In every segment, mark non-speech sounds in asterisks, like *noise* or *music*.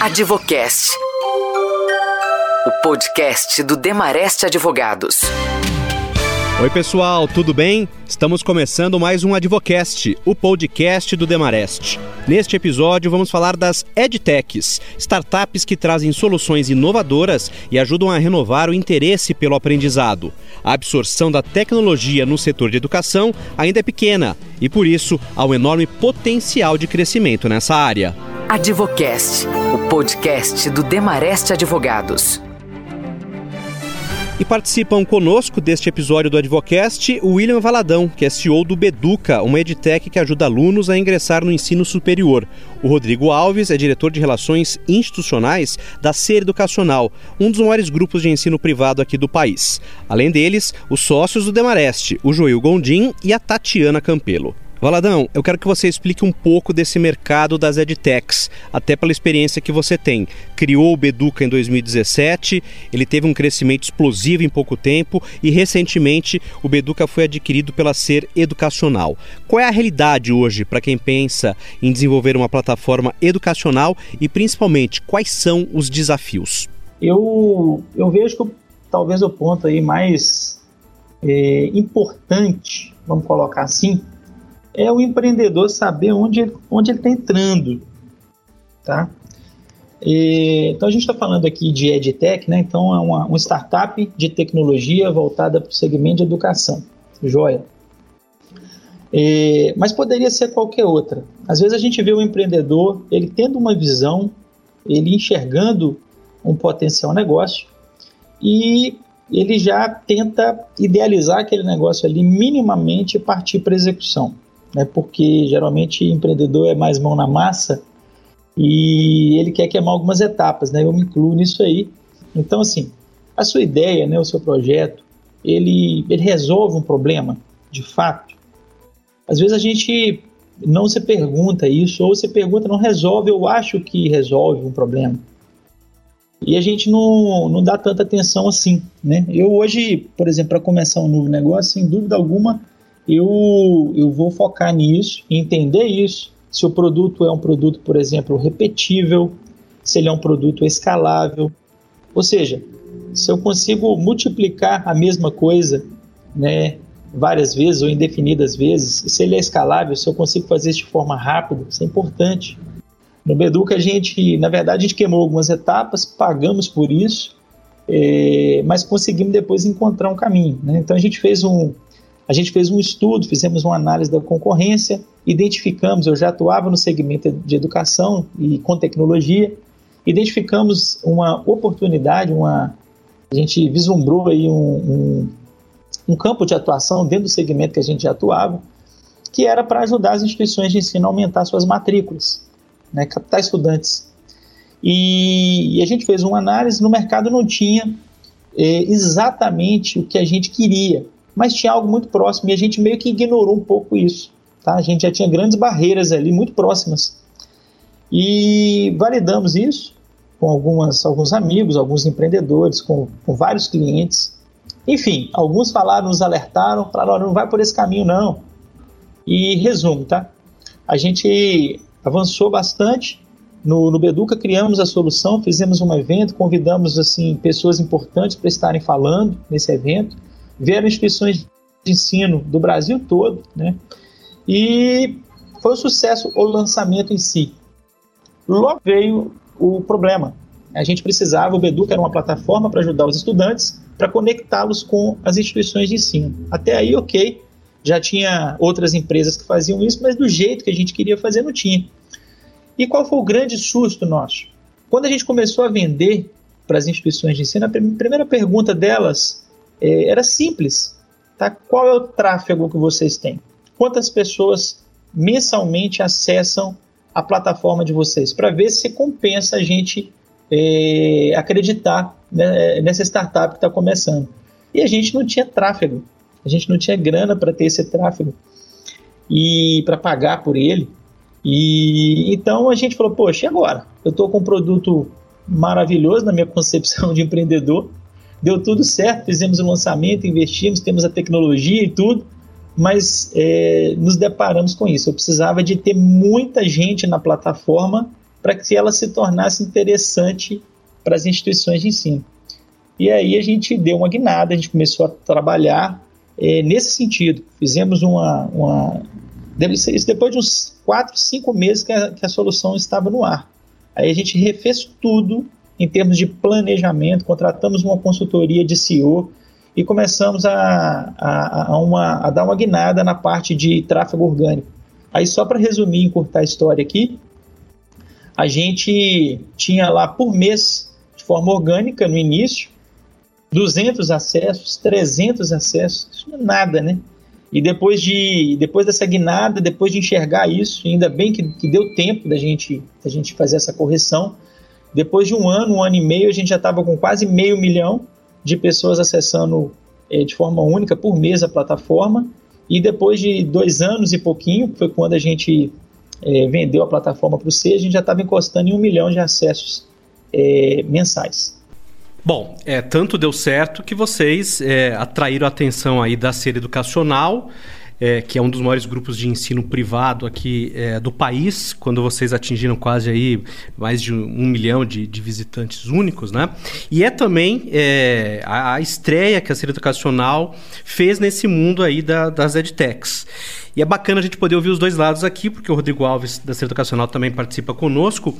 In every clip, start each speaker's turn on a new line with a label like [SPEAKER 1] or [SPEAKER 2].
[SPEAKER 1] Advocast. O podcast do Demareste Advogados.
[SPEAKER 2] Oi, pessoal, tudo bem? Estamos começando mais um Advocast, o podcast do Demarest. Neste episódio, vamos falar das EdTechs, startups que trazem soluções inovadoras e ajudam a renovar o interesse pelo aprendizado. A absorção da tecnologia no setor de educação ainda é pequena e, por isso, há um enorme potencial de crescimento nessa área.
[SPEAKER 1] Advocast, o podcast do Demareste Advogados.
[SPEAKER 2] E participam conosco deste episódio do Advocast o William Valadão, que é CEO do Beduca, uma edtech que ajuda alunos a ingressar no ensino superior. O Rodrigo Alves é diretor de Relações Institucionais da Ser Educacional, um dos maiores grupos de ensino privado aqui do país. Além deles, os sócios do Demareste, o Joil Gondim e a Tatiana Campelo. Valadão, eu quero que você explique um pouco desse mercado das edtechs, até pela experiência que você tem. Criou o Beduca em 2017, ele teve um crescimento explosivo em pouco tempo e recentemente o Beduca foi adquirido pela Ser Educacional. Qual é a realidade hoje para quem pensa em desenvolver uma plataforma educacional e principalmente quais são os desafios?
[SPEAKER 3] Eu, eu vejo que talvez o ponto aí mais é, importante, vamos colocar assim, é o empreendedor saber onde, onde ele está entrando, tá? E, então a gente está falando aqui de EdTech, né? Então é uma, uma startup de tecnologia voltada para o segmento de educação, joia. E, mas poderia ser qualquer outra. Às vezes a gente vê o empreendedor, ele tendo uma visão, ele enxergando um potencial negócio e ele já tenta idealizar aquele negócio ali minimamente e partir para execução né, porque geralmente empreendedor é mais mão na massa e ele quer queimar algumas etapas, né, eu me incluo nisso aí. Então, assim, a sua ideia, né, o seu projeto, ele, ele resolve um problema, de fato. Às vezes a gente não se pergunta isso, ou se pergunta, não resolve, eu acho que resolve um problema. E a gente não, não dá tanta atenção assim, né? Eu hoje, por exemplo, para começar um novo negócio, sem dúvida alguma, eu, eu vou focar nisso, entender isso. Se o produto é um produto, por exemplo, repetível, se ele é um produto escalável. Ou seja, se eu consigo multiplicar a mesma coisa né, várias vezes ou indefinidas vezes, se ele é escalável, se eu consigo fazer isso de forma rápida, isso é importante. No Beduca, a gente, na verdade, a gente queimou algumas etapas, pagamos por isso, é, mas conseguimos depois encontrar um caminho. Né? Então, a gente fez um, a gente fez um estudo, fizemos uma análise da concorrência, identificamos, eu já atuava no segmento de educação e com tecnologia, identificamos uma oportunidade, uma, a gente vislumbrou aí um, um, um campo de atuação dentro do segmento que a gente já atuava, que era para ajudar as instituições de ensino a aumentar suas matrículas, né, captar estudantes. E, e, a gente fez uma análise, no mercado não tinha é, exatamente o que a gente queria, mas tinha algo muito próximo e a gente meio que ignorou um pouco isso. Tá? A gente já tinha grandes barreiras ali muito próximas. E validamos isso com algumas, alguns amigos, alguns empreendedores, com, com vários clientes. Enfim, alguns falaram, nos alertaram, falaram: não vai por esse caminho, não. E resumo, tá? A gente avançou bastante. No, no Beduca criamos a solução, fizemos um evento, convidamos assim pessoas importantes para estarem falando nesse evento vieram instituições de ensino do Brasil todo, né? E foi um sucesso o lançamento em si. Logo veio o problema. A gente precisava, o Beduca era uma plataforma para ajudar os estudantes, para conectá-los com as instituições de ensino. Até aí, ok, já tinha outras empresas que faziam isso, mas do jeito que a gente queria fazer, não tinha. E qual foi o grande susto nosso? Quando a gente começou a vender para as instituições de ensino, a primeira pergunta delas é, era simples. Tá? Qual é o tráfego que vocês têm? Quantas pessoas mensalmente acessam a plataforma de vocês? Para ver se compensa a gente é, acreditar né, nessa startup que está começando. E a gente não tinha tráfego, a gente não tinha grana para ter esse tráfego e para pagar por ele. E então a gente falou: Poxa, e agora? Eu estou com um produto maravilhoso na minha concepção de empreendedor deu tudo certo, fizemos o lançamento, investimos, temos a tecnologia e tudo, mas é, nos deparamos com isso. Eu precisava de ter muita gente na plataforma para que ela se tornasse interessante para as instituições de ensino. E aí a gente deu uma guinada, a gente começou a trabalhar é, nesse sentido. Fizemos uma, uma. Isso depois de uns quatro, cinco meses que a, que a solução estava no ar. Aí a gente refez tudo em termos de planejamento, contratamos uma consultoria de CEO e começamos a, a, a, uma, a dar uma guinada na parte de tráfego orgânico. Aí, só para resumir e encurtar a história aqui, a gente tinha lá por mês, de forma orgânica, no início, 200 acessos, 300 acessos, isso não é nada, né? E depois de depois dessa guinada, depois de enxergar isso, ainda bem que, que deu tempo da gente, da gente fazer essa correção, depois de um ano, um ano e meio, a gente já estava com quase meio milhão de pessoas acessando é, de forma única por mês a plataforma. E depois de dois anos e pouquinho, foi quando a gente é, vendeu a plataforma para o C, a gente já estava encostando em um milhão de acessos é, mensais.
[SPEAKER 2] Bom, é, tanto deu certo que vocês é, atraíram a atenção aí da série educacional é, que é um dos maiores grupos de ensino privado aqui é, do país, quando vocês atingiram quase aí mais de um milhão de, de visitantes únicos, né? E é também é, a, a, estreia que a série educacional fez nesse mundo aí da, das edtechs. E é bacana a gente poder ouvir os dois lados aqui, porque o Rodrigo Alves, da Ser Educacional, também participa conosco.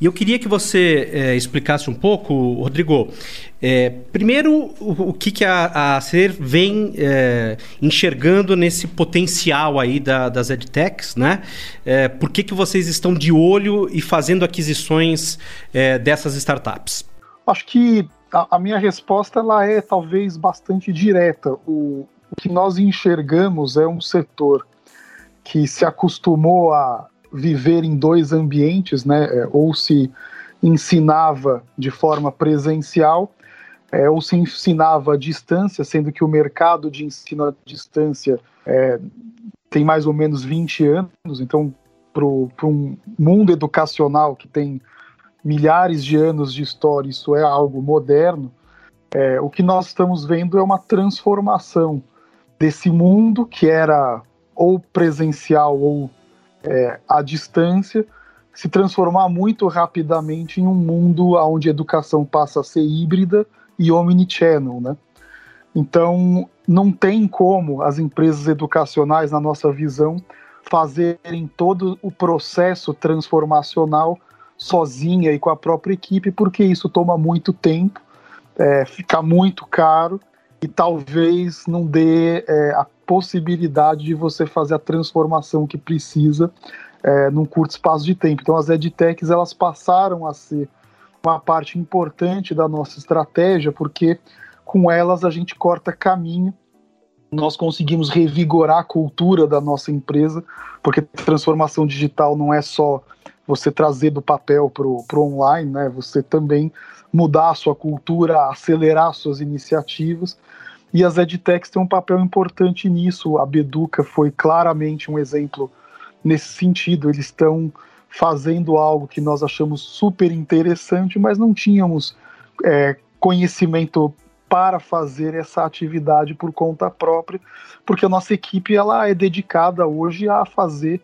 [SPEAKER 2] E eu queria que você é, explicasse um pouco, Rodrigo, é, primeiro, o, o, que, que a, a vem é, enxergando nesse potencial aí da, das edtechs, né? É, por que, que vocês estão de olho e fazendo aquisições é, dessas startups?
[SPEAKER 4] Acho que a, a, minha resposta ela é talvez bastante direta. O, o que nós enxergamos é um setor que se acostumou a viver em dois ambientes, né, é, ou se ensinava de forma presencial, é, ou se ensinava à distância, sendo que o mercado de ensino à distância é, tem mais ou menos 20 anos, então, para um mundo educacional que tem milhares de anos de história, isso é algo moderno, é, o que nós estamos vendo é uma transformação desse mundo que era ou presencial ou é, à distância, se transformar muito rapidamente em um mundo onde a educação passa a ser híbrida e omnichannel, né? Então, não tem como as empresas educacionais, na nossa visão, fazerem todo o processo transformacional sozinha e com a própria equipe, porque isso toma muito tempo, é, fica muito caro e talvez não dê é, a possibilidade de você fazer a transformação que precisa é, num curto espaço de tempo. Então as edtechs elas passaram a ser uma parte importante da nossa estratégia, porque com elas a gente corta caminho, nós conseguimos revigorar a cultura da nossa empresa, porque transformação digital não é só você trazer do papel para o online, né? Você também mudar a sua cultura, acelerar suas iniciativas. E as edtechs têm um papel importante nisso. A Beduca foi claramente um exemplo nesse sentido. Eles estão fazendo algo que nós achamos super interessante, mas não tínhamos é, conhecimento para fazer essa atividade por conta própria, porque a nossa equipe ela é dedicada hoje a fazer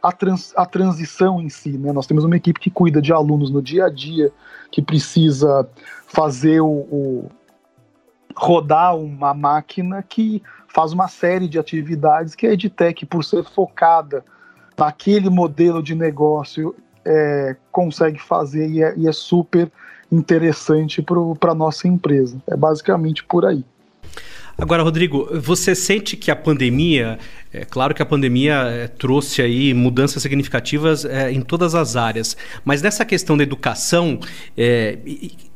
[SPEAKER 4] a, trans, a transição em si. Né? Nós temos uma equipe que cuida de alunos no dia a dia, que precisa fazer o, o rodar uma máquina que faz uma série de atividades que a EdTech, por ser focada naquele modelo de negócio, é, consegue fazer e é, e é super interessante para a nossa empresa. É basicamente por aí.
[SPEAKER 2] Agora, Rodrigo, você sente que a pandemia, é claro que a pandemia é, trouxe aí mudanças significativas é, em todas as áreas, mas nessa questão da educação, é,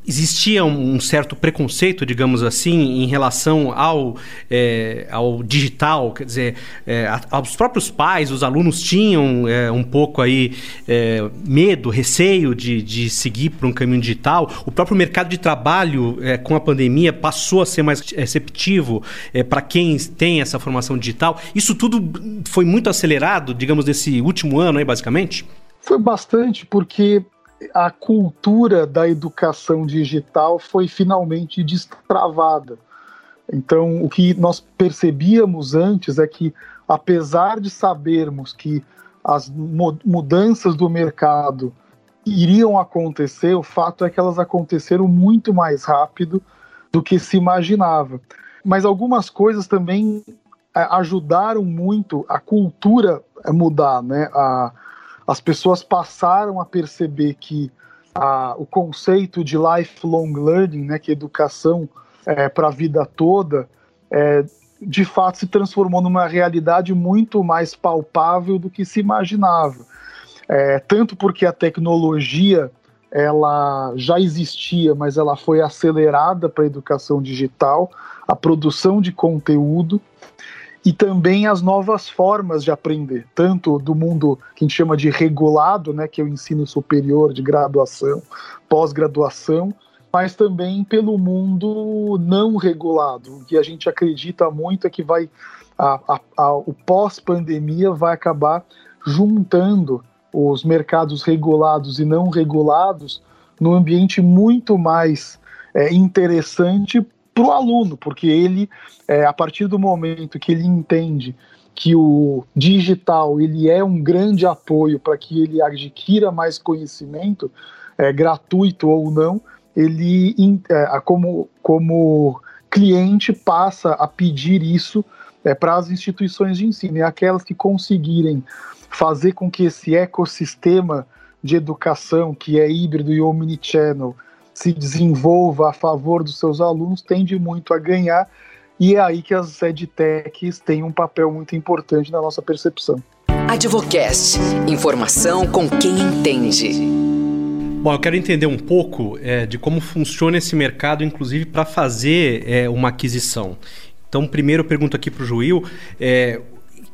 [SPEAKER 2] existia um certo preconceito, digamos assim, em relação ao, é, ao digital, quer dizer, é, os próprios pais, os alunos tinham é, um pouco aí é, medo, receio de, de seguir por um caminho digital. O próprio mercado de trabalho é, com a pandemia passou a ser mais receptivo para quem tem essa formação digital. Isso tudo foi muito acelerado, digamos, nesse último ano aí, basicamente?
[SPEAKER 4] Foi bastante, porque a cultura da educação digital foi finalmente destravada. Então, o que nós percebíamos antes é que, apesar de sabermos que as mudanças do mercado iriam acontecer, o fato é que elas aconteceram muito mais rápido do que se imaginava. Mas algumas coisas também ajudaram muito a cultura mudar, né? A, as pessoas passaram a perceber que a, o conceito de lifelong learning, né, que é educação é, para a vida toda, é, de fato se transformou numa realidade muito mais palpável do que se imaginava. É, tanto porque a tecnologia ela já existia, mas ela foi acelerada para a educação digital, a produção de conteúdo e também as novas formas de aprender, tanto do mundo que a gente chama de regulado, né, que é o ensino superior de graduação, pós-graduação, mas também pelo mundo não regulado, o que a gente acredita muito é que vai a, a, a, o pós-pandemia vai acabar juntando os mercados regulados e não regulados num ambiente muito mais é, interessante para o aluno, porque ele, é, a partir do momento que ele entende que o digital ele é um grande apoio para que ele adquira mais conhecimento, é, gratuito ou não, ele, é, como, como cliente, passa a pedir isso é, para as instituições de ensino. E aquelas que conseguirem fazer com que esse ecossistema de educação, que é híbrido e omnichannel, se desenvolva a favor dos seus alunos, tende muito a ganhar, e é aí que as edtechs têm um papel muito importante na nossa percepção.
[SPEAKER 1] Advocast. Informação com quem entende.
[SPEAKER 2] Bom, eu quero entender um pouco é, de como funciona esse mercado, inclusive para fazer é, uma aquisição. Então, primeiro eu pergunto aqui para o Joil, é,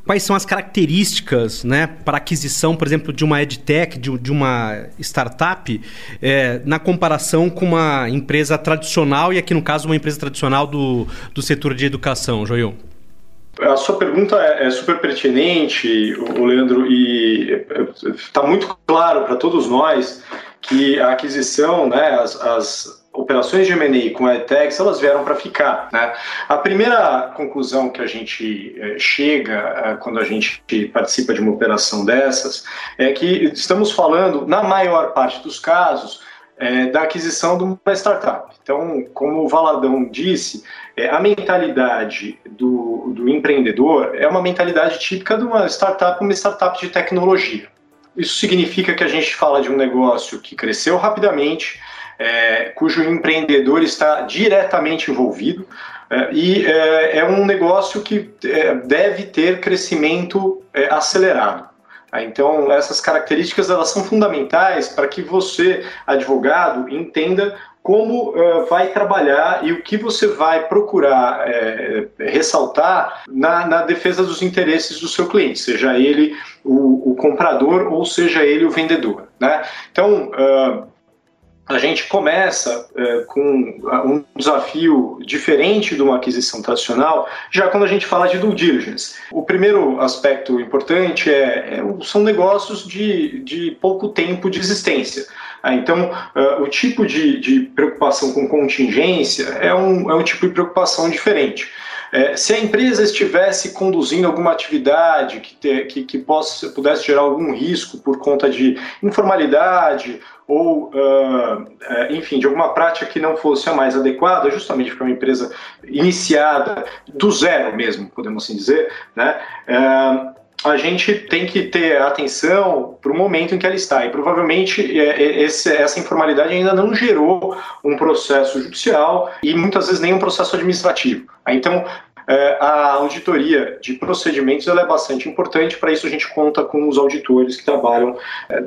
[SPEAKER 2] quais são as características né, para aquisição, por exemplo, de uma edtech, de, de uma startup, é, na comparação com uma empresa tradicional, e aqui no caso uma empresa tradicional do, do setor de educação, Joel?
[SPEAKER 5] A sua pergunta é, é super pertinente, Leandro, e está muito claro para todos nós que a aquisição, né, as, as operações de M&A com EdTechs, elas vieram para ficar. Né? A primeira conclusão que a gente eh, chega eh, quando a gente participa de uma operação dessas é que estamos falando, na maior parte dos casos, é, da aquisição de uma startup. Então, como o Valadão disse, é, a mentalidade do, do empreendedor é uma mentalidade típica de uma startup, uma startup de tecnologia. Isso significa que a gente fala de um negócio que cresceu rapidamente, é, cujo empreendedor está diretamente envolvido é, e é, é, um negócio que é, deve ter crescimento é, acelerado. Tá? Então, essas características elas são fundamentais para que você, advogado, entenda como uh, vai trabalhar e o que você vai procurar é, ressaltar na, na, defesa dos interesses do seu cliente, seja ele o, o comprador ou seja ele o vendedor. Né? Então, uh, a gente começa é, com um desafio diferente de uma aquisição tradicional, já quando a gente fala de due diligence. O primeiro aspecto importante é, é são negócios de, de pouco tempo de existência. Ah, então, uh, o tipo de, de preocupação com contingência é um, é um tipo de preocupação diferente. É, se a empresa estivesse conduzindo alguma atividade que, te, que, que possa, pudesse gerar algum risco por conta de informalidade ou, uh, enfim, de alguma prática que não fosse a mais adequada, justamente porque é uma empresa iniciada do zero mesmo, podemos assim dizer, né? Uh, a gente tem que ter atenção para o momento em que ela está. E provavelmente esse, essa informalidade ainda não gerou um processo judicial e muitas vezes nem um processo administrativo. Então, a auditoria de procedimentos é bastante importante. Para isso, a gente conta com os auditores que trabalham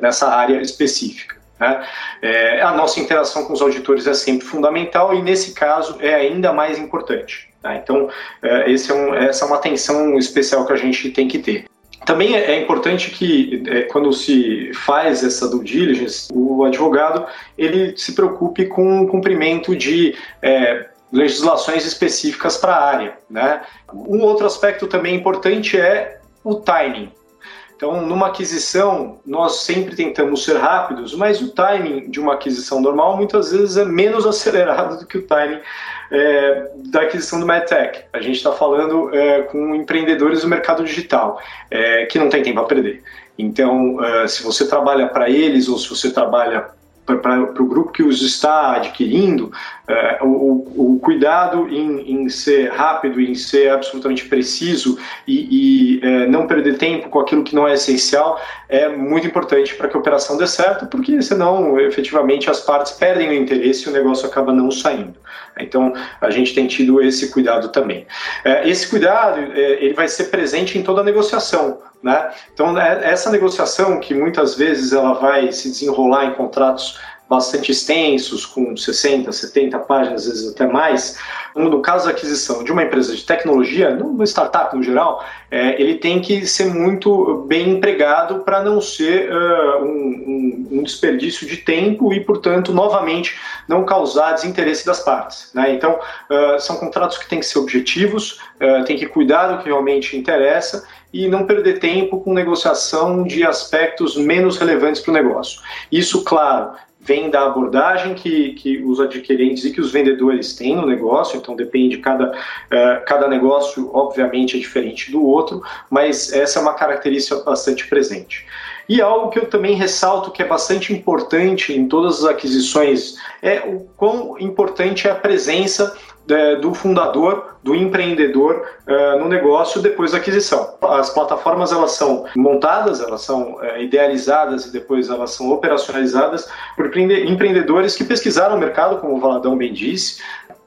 [SPEAKER 5] nessa área específica. Né? É, a nossa interação com os auditores é sempre fundamental e, nesse caso, é ainda mais importante. Tá? Então, é, é um, essa é uma atenção especial que a gente tem que ter. Também é, é importante que, é, quando se faz essa due diligence, o advogado ele se preocupe com o cumprimento de é, legislações específicas para a área. Né? Um outro aspecto também importante é o timing. Então, numa aquisição, nós sempre tentamos ser rápidos, mas o timing de uma aquisição normal muitas vezes é menos *laughs* acelerado do que o timing é, da aquisição do MedTech. A gente está falando é, com empreendedores do mercado digital, é, que não tem tempo a perder. Então, uh, se você trabalha para eles ou se você trabalha para o grupo que os está adquirindo, uh, o, o, cuidado em, em, ser rápido, em ser absolutamente preciso e, e uh, não perder tempo com aquilo que não é essencial é muito importante para que a operação dê certo, porque senão, efetivamente, as partes perdem o interesse e o negócio acaba não saindo. Então, a gente tem tido esse cuidado também. Uh, esse cuidado ele vai ser presente em toda a negociação. Né? Então, é, essa negociação que muitas vezes ela vai se desenrolar em contratos bastante extensos, com 60, 70 páginas, às vezes até mais. No caso da aquisição de uma empresa de tecnologia, numa startup no geral, é, ele tem que ser muito bem empregado para não ser uh, um, um, desperdício de tempo e, portanto, novamente, não causar desinteresse das partes. Né? Então, uh, são contratos que têm que ser objetivos, uh, tem que cuidar do que realmente interessa e não perder tempo com negociação de aspectos menos relevantes para o negócio. Isso, claro, vem da abordagem que, que os adquirentes e que os vendedores têm no negócio, então depende, cada, uh, cada negócio, obviamente, é diferente do outro, mas essa é uma característica bastante presente. E algo que eu também ressalto que é bastante importante em todas as aquisições é o quão importante é a presença é, do fundador, do empreendedor uh, no negócio depois da aquisição. As plataformas elas são montadas, elas são uh, idealizadas e depois elas são operacionalizadas por empreendedores que pesquisaram o mercado, como o Valadão bem disse,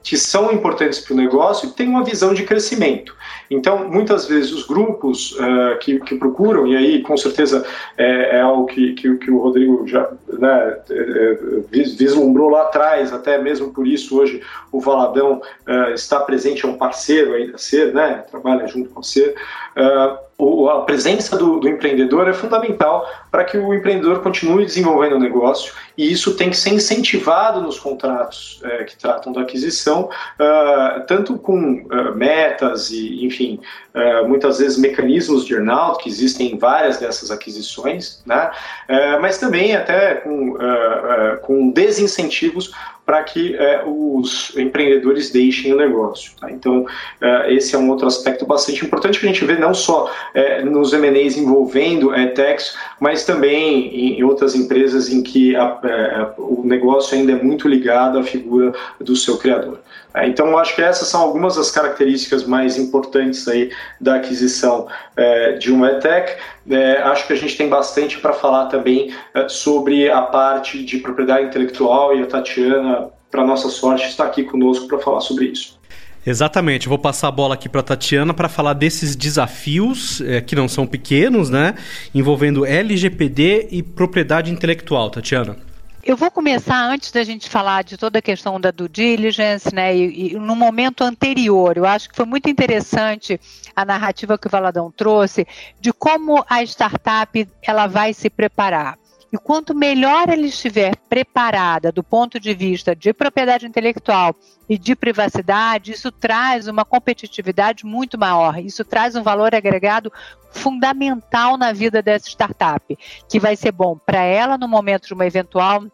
[SPEAKER 5] que são importantes para o negócio e têm uma visão de crescimento. Então, muitas vezes, os grupos uh, que, que, procuram, e aí com certeza é, é algo que, que, que, o Rodrigo já né, é, é, vislumbrou lá atrás, até mesmo por isso hoje o Valadão uh, está presente, é um parceiro aí da SER, né, trabalha junto com a SER. Uh, a presença do, do empreendedor é fundamental para que o empreendedor continue desenvolvendo o negócio e isso tem que ser incentivado nos contratos é, que tratam da aquisição, uh, tanto com uh, metas e, enfim, uh, muitas vezes mecanismos de earnout, que existem em várias dessas aquisições, né? mas também até com, com desincentivos para que é, os empreendedores deixem o negócio. Tá? Então, é, esse é um outro aspecto bastante importante que a gente vê não só é, nos M&As envolvendo a techs, mas também em, em, outras empresas em que a, é, o negócio ainda é muito ligado à figura do seu criador. Tá? Então, acho que essas são algumas das características mais importantes aí da aquisição é, de uma ETEC. É, acho que a gente tem bastante para falar também é, sobre a parte de propriedade intelectual e a Tatiana, para nossa sorte, está aqui conosco para falar sobre isso.
[SPEAKER 2] Exatamente, vou passar a bola aqui para a Tatiana para falar desses desafios, é, que não são pequenos, né? Envolvendo LGPD e propriedade intelectual. Tatiana.
[SPEAKER 6] Eu vou começar antes da gente falar de toda a questão da due diligence, né? E, e no momento anterior, eu acho que foi muito interessante a narrativa que o Valadão trouxe de como a startup ela vai se preparar. E quanto melhor ela estiver preparada do ponto de vista de propriedade intelectual e de privacidade, isso traz uma competitividade muito maior. Isso traz um valor agregado fundamental na vida dessa startup, que vai ser bom para ela no momento de uma eventual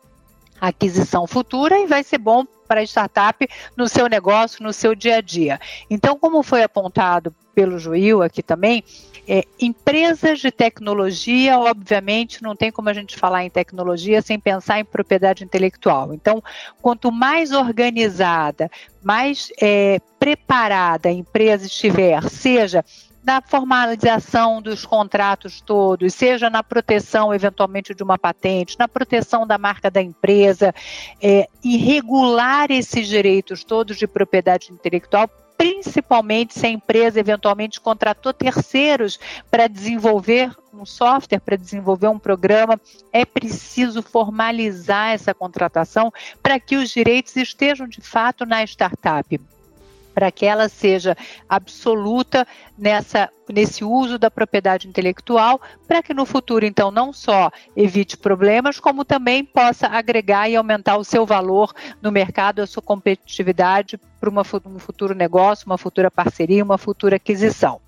[SPEAKER 6] aquisição futura e vai ser bom para a startup no seu negócio, no seu dia a dia. Então, como foi apontado pelo Joil aqui também, é, empresas de tecnologia, obviamente, não tem como a gente falar em tecnologia sem pensar em propriedade intelectual. Então, quanto mais organizada, mais é, preparada a empresa estiver, seja na formalização dos contratos todos, seja na proteção, eventualmente, de uma patente, na proteção da marca da empresa, é, e regular esses direitos todos de propriedade intelectual principalmente se a empresa eventualmente contratou terceiros para desenvolver um software, para desenvolver um programa, é preciso formalizar essa contratação para que os direitos estejam de fato na startup para que ela seja absoluta nessa, nesse uso da propriedade intelectual, para que no futuro, então, não só evite problemas, como também possa agregar e aumentar o seu valor no mercado, a sua competitividade para um futuro negócio, uma futura parceria, uma futura aquisição.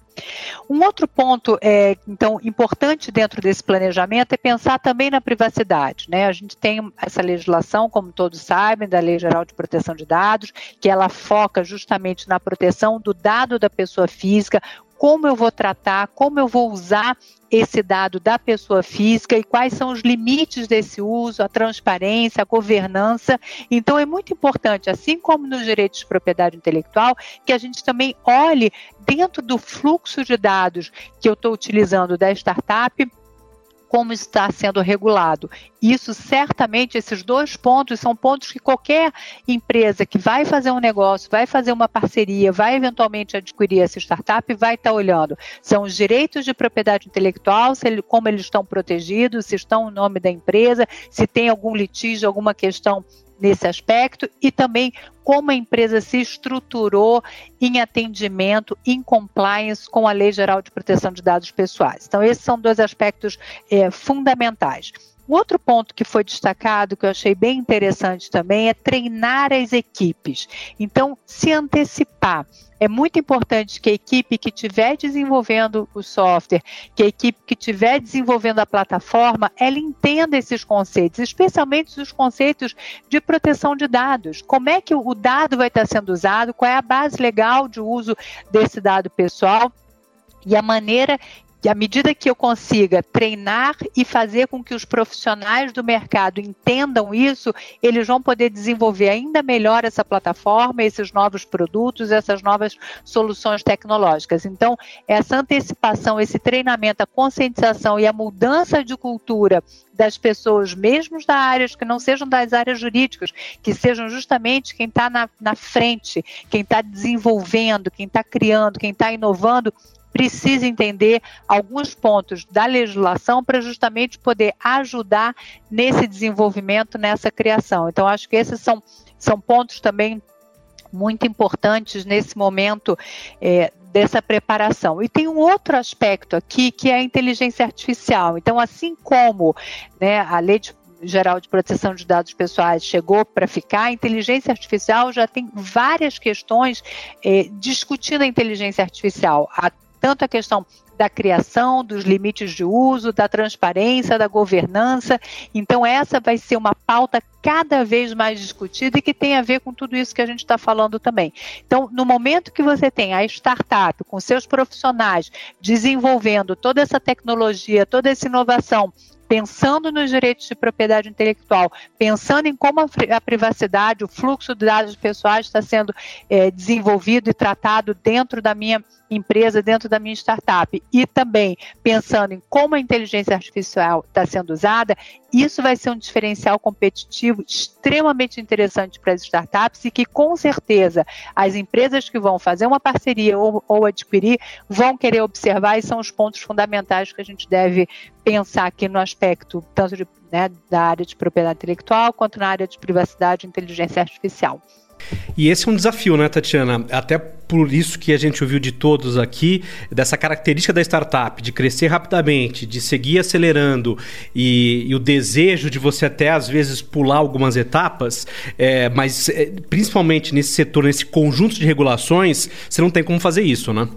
[SPEAKER 6] Um outro ponto, é, então, importante dentro desse planejamento é pensar também na privacidade. Né? A gente tem essa legislação, como todos sabem, da Lei Geral de Proteção de Dados, que ela foca justamente na proteção do dado da pessoa física, como eu vou tratar, como eu vou usar esse dado da pessoa física e quais são os limites desse uso, a transparência, a governança. Então, é muito importante, assim como nos direitos de propriedade intelectual, que a gente também olhe dentro do fluxo de dados que eu estou utilizando da startup como está sendo regulado. Isso certamente, esses dois pontos são pontos que qualquer empresa que vai fazer um negócio, vai fazer uma parceria, vai eventualmente adquirir essa startup, vai estar olhando. São os direitos de propriedade intelectual, se ele, como eles estão protegidos, se estão no nome da empresa, se tem algum litígio, alguma questão nesse aspecto e também como a empresa se estruturou em atendimento, em compliance com a Lei Geral de Proteção de Dados Pessoais. Então, esses são dois aspectos é, fundamentais. Outro ponto que foi destacado, que eu achei bem interessante também, é treinar as equipes. Então, se antecipar. É muito importante que a equipe que estiver desenvolvendo o software, que a equipe que estiver desenvolvendo a plataforma, ela entenda esses conceitos, especialmente os conceitos de proteção de dados. Como é que o dado vai estar sendo usado, qual é a base legal de uso desse dado pessoal e a maneira e à medida que eu consiga treinar e fazer com que os profissionais do mercado entendam isso, eles vão poder desenvolver ainda melhor essa plataforma, esses novos produtos, essas novas soluções tecnológicas. Então, essa antecipação, esse treinamento, a conscientização e a mudança de cultura das pessoas, mesmo da áreas que não sejam das áreas jurídicas, que sejam justamente quem está na, na frente, quem está desenvolvendo, quem está criando, quem está inovando, precisa entender alguns pontos da legislação para justamente poder ajudar nesse desenvolvimento, nessa criação. Então, acho que esses são, são pontos também muito importantes nesse momento é, dessa preparação. E tem um outro aspecto aqui que é a inteligência artificial. Então, assim como né, a lei de Geral de Proteção de Dados Pessoais chegou para ficar, a inteligência artificial já tem várias questões eh, discutindo a inteligência artificial. A tanto a questão da criação, dos limites de uso, da transparência, da governança. Então, essa vai ser uma pauta cada vez mais discutida e que tem a ver com tudo isso que a gente está falando também. Então, no momento que você tem a startup com seus profissionais desenvolvendo toda essa tecnologia, toda essa inovação, pensando nos direitos de propriedade intelectual, pensando em como a, privacidade, o fluxo de dados pessoais está sendo é, desenvolvido e tratado dentro da minha empresa, dentro da minha startup, e também pensando em como a inteligência artificial está sendo usada, isso vai ser um diferencial competitivo extremamente interessante para as startups e que, com certeza, as empresas que vão fazer uma parceria ou, ou adquirir vão querer observar e são os pontos fundamentais que a gente deve pensar aqui no aspecto tanto de, né, da área de propriedade intelectual quanto na área de privacidade e inteligência artificial.
[SPEAKER 2] E esse é um desafio, né, Tatiana? Até por isso que a gente ouviu de todos aqui, dessa característica da startup, de crescer rapidamente, de seguir acelerando e, e o desejo de você até às vezes pular algumas etapas, é, mas é, principalmente nesse setor, nesse conjunto de regulações, você não tem como fazer isso, né?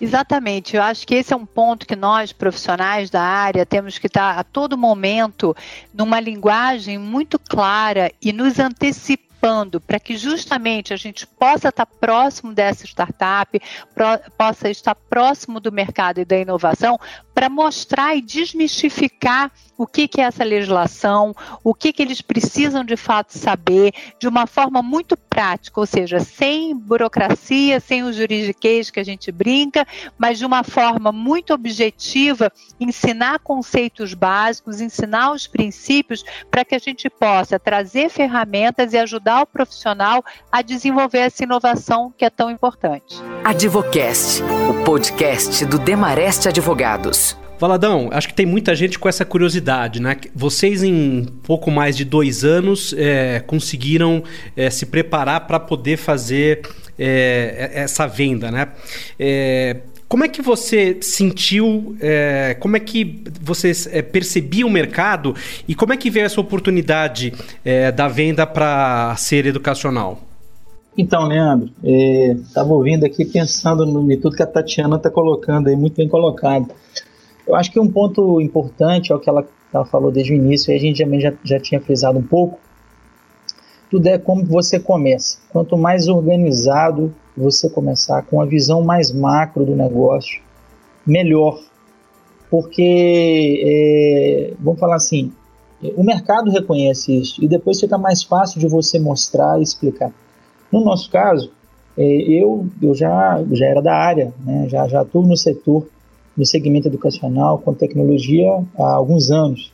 [SPEAKER 6] Exatamente, eu acho que esse é um ponto que nós, profissionais da área, temos que estar a todo momento numa linguagem muito clara e nos antecipar para que justamente a gente possa estar próximo dessa startup, possa estar próximo do mercado e da inovação, para mostrar e desmistificar o que, que é essa legislação, o que, que eles precisam de fato saber, de uma forma muito prática, ou seja, sem burocracia, sem o juridiquês que a gente brinca, mas de uma forma muito objetiva, ensinar conceitos básicos, ensinar os princípios, para que a gente possa trazer ferramentas e ajudar o profissional a desenvolver essa inovação que é tão importante.
[SPEAKER 1] Advocast, o podcast do Demareste Advogados.
[SPEAKER 2] Valadão, acho que tem muita gente com essa curiosidade, né? Vocês, em pouco mais de dois anos, é, conseguiram é, se preparar para poder fazer é, essa venda, né? É, como é que você sentiu, é, como é que você é, percebia o mercado e como é que veio essa oportunidade da venda para ser educacional?
[SPEAKER 3] Então, Leandro, estava ouvindo aqui pensando no, em tudo que a Tatiana está colocando aí, muito bem colocado. Eu acho que um ponto importante é o que ela, ela falou desde o início, e a gente já, já tinha frisado um pouco, tudo é como você começa. Quanto mais organizado você começar com a visão mais macro do negócio, melhor. Porque, é, vamos falar assim, o mercado reconhece isso e depois fica mais fácil de você mostrar e explicar. No nosso caso, é, eu, eu já, já era da área, né? já, já atuo no setor, no segmento educacional, com tecnologia há alguns anos.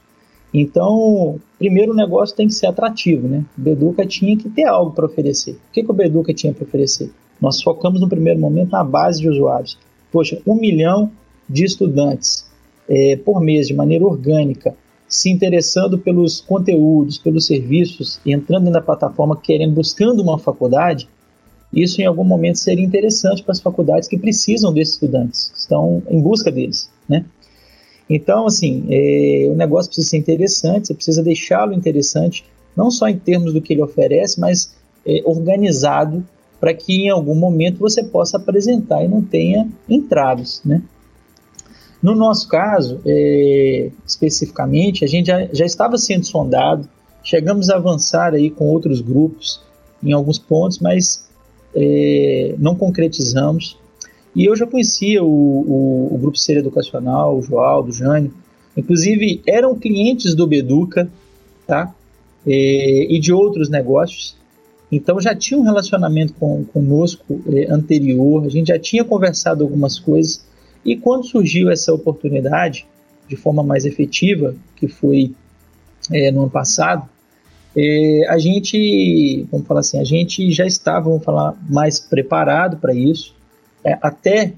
[SPEAKER 3] Então, primeiro o negócio tem que ser atrativo, né? O Beduca tinha que ter algo para oferecer. O que, que o Beduca tinha para oferecer? Nós focamos no primeiro momento na base de usuários. Poxa, um milhão de estudantes é, por mês, de maneira orgânica, se interessando pelos conteúdos, pelos serviços, entrando na plataforma, querendo, buscando uma faculdade, isso em algum momento seria interessante para as faculdades que precisam desses estudantes, estão em busca deles, né? Então, assim, é, o negócio precisa ser interessante, você precisa deixá-lo interessante, não só em termos do que ele oferece, mas é, organizado para que em algum momento você possa apresentar e não tenha entraves, né? No nosso caso, é, especificamente, a gente já, já estava sendo sondado, chegamos a avançar aí com outros grupos em alguns pontos, mas é, não concretizamos. E eu já conhecia o, o, o Grupo Ser Educacional, o João, o Jânio, inclusive eram clientes do Beduca, tá? É, e de outros negócios. Então já tinha um relacionamento com, conosco é, anterior, a gente já tinha conversado algumas coisas. E quando surgiu essa oportunidade, de forma mais efetiva, que foi é, no ano passado, é, a gente, vamos falar assim, a gente já estava, vamos falar, mais preparado para isso é, até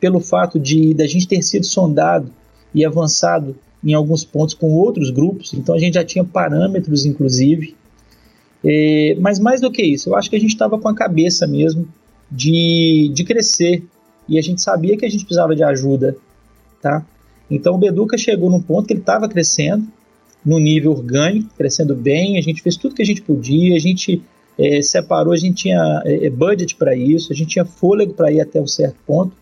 [SPEAKER 3] pelo fato de da gente ter sido sondado e avançado em alguns pontos com outros grupos, então a gente já tinha parâmetros, inclusive. É, mas mais do que isso, eu acho que a gente estava com a cabeça mesmo de, de crescer e a gente sabia que a gente precisava de ajuda, tá? Então o Beduca chegou num ponto que ele estava crescendo, no nível orgânico, crescendo bem, a gente fez tudo que a gente podia, a gente é, separou, a gente tinha é, é budget para isso, a gente tinha fôlego para ir até um certo ponto,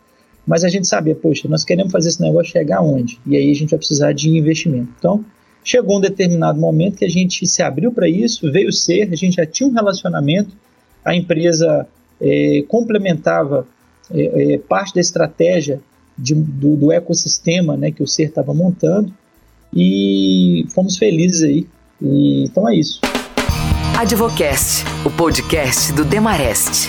[SPEAKER 3] mas a gente sabia, poxa, nós queremos fazer esse negócio chegar onde? E aí a gente vai precisar de investimento. Então, chegou um determinado momento que a gente se abriu para isso, veio ser, a gente já tinha um relacionamento, a empresa é, complementava é, é, parte da estratégia de, do, do, ecossistema né, que o ser estava montando e fomos felizes aí. E, então é isso.
[SPEAKER 1] Advocast, o podcast do Demarest.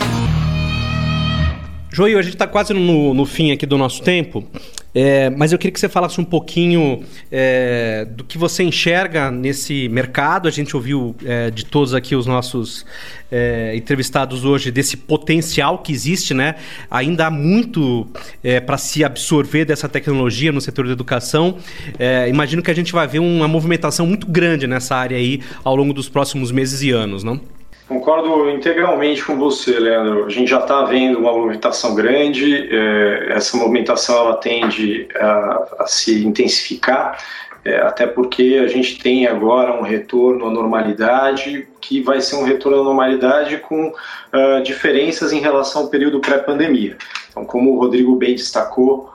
[SPEAKER 2] Joio, a gente está quase no, no fim aqui do nosso tempo. É, mas eu queria que você falasse um pouquinho é, do que você enxerga nesse mercado. A gente ouviu é, de todos aqui os nossos é, entrevistados hoje desse potencial que existe, né? Ainda há muito é, para se absorver dessa tecnologia no setor da educação. É, imagino que a gente vai ver uma movimentação muito grande nessa área aí ao longo dos próximos meses e anos, não?
[SPEAKER 5] Concordo integralmente com você, Leandro. A gente já está vendo uma movimentação grande, é, essa movimentação ela tende a, a se intensificar, é, até porque a gente tem agora um retorno à normalidade, que vai ser um retorno à normalidade com uh, diferenças em relação ao período pré-pandemia. Então, como o Rodrigo bem destacou,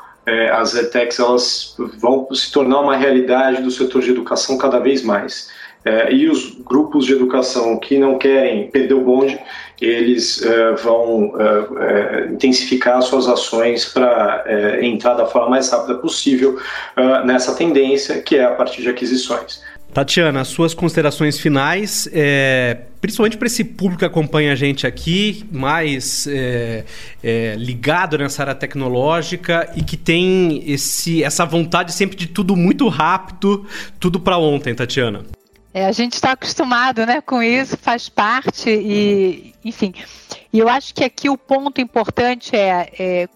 [SPEAKER 5] as ETECs elas vão se tornar uma realidade do setor de educação cada vez mais. É, e os grupos de educação que não querem perder o bonde, eles é, vão é, é intensificar suas ações para é, entrar da forma mais rápida possível é, nessa tendência, que é a partir de aquisições.
[SPEAKER 2] Tatiana, suas considerações finais, é, principalmente para esse público que acompanha a gente aqui, mais é, é, ligado nessa área tecnológica e que tem esse, essa vontade sempre de tudo muito rápido, tudo para ontem, Tatiana.
[SPEAKER 6] É, a gente está acostumado né, com isso, faz parte, e enfim. E eu acho que aqui o ponto importante é, é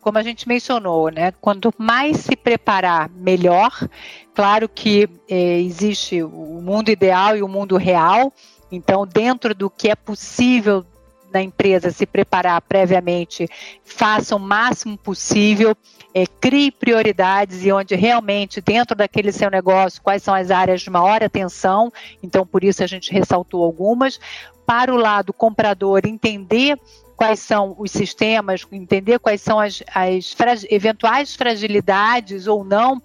[SPEAKER 6] como a gente mencionou, né? Quanto mais se preparar, melhor. Claro que é, existe o mundo ideal e o mundo real. Então, dentro do que é possível na empresa se preparar previamente, faça o máximo possível, é, crie prioridades e onde realmente, dentro daquele seu negócio, quais são as áreas de maior atenção, então por isso a gente ressaltou algumas. Para o lado comprador, entender quais são os sistemas, entender quais são as, as eventuais fragilidades ou não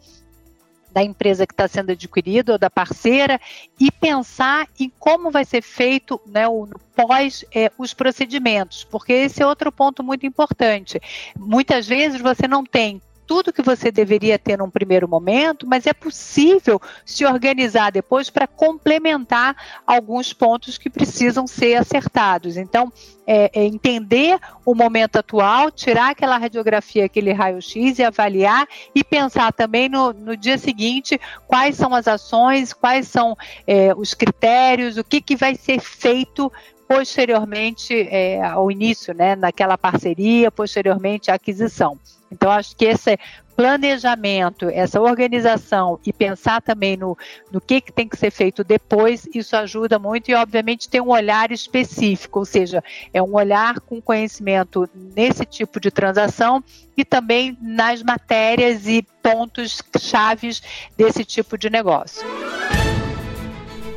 [SPEAKER 6] da empresa que está sendo adquirida ou da parceira e pensar em como vai ser feito né, o pós é, os procedimentos, porque esse é outro ponto muito importante. Muitas vezes você não tem tudo que você deveria ter num primeiro momento, mas é possível se organizar depois para complementar alguns pontos que precisam ser acertados. Então, é, é entender o momento atual, tirar aquela radiografia, aquele raio-x e avaliar e pensar também no, no, dia seguinte quais são as ações, quais são é, os critérios, o que, que vai ser feito posteriormente é, ao início, né, naquela parceria, posteriormente à aquisição. Então, acho que esse planejamento, essa organização e pensar também no, no que, que tem que ser feito depois, isso ajuda muito e, obviamente, tem um olhar específico, ou seja, é um olhar com conhecimento nesse tipo de transação e também nas matérias e pontos chaves desse tipo de negócio.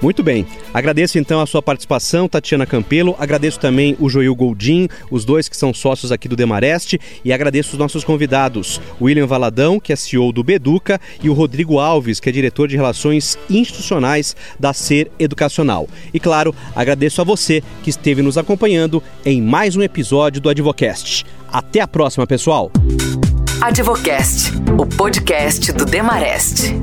[SPEAKER 2] Muito bem. Agradeço então a sua participação, Tatiana Campelo. Agradeço também o Joil Goldin, os dois que são sócios aqui do Demareste. E agradeço os nossos convidados, o William Valadão, que é CEO do Beduca, e o Rodrigo Alves, que é diretor de Relações Institucionais da Ser Educacional. E claro, agradeço a você que esteve nos acompanhando em mais um episódio do Advocast. Até a próxima, pessoal!
[SPEAKER 1] Advocast, o podcast do Demareste.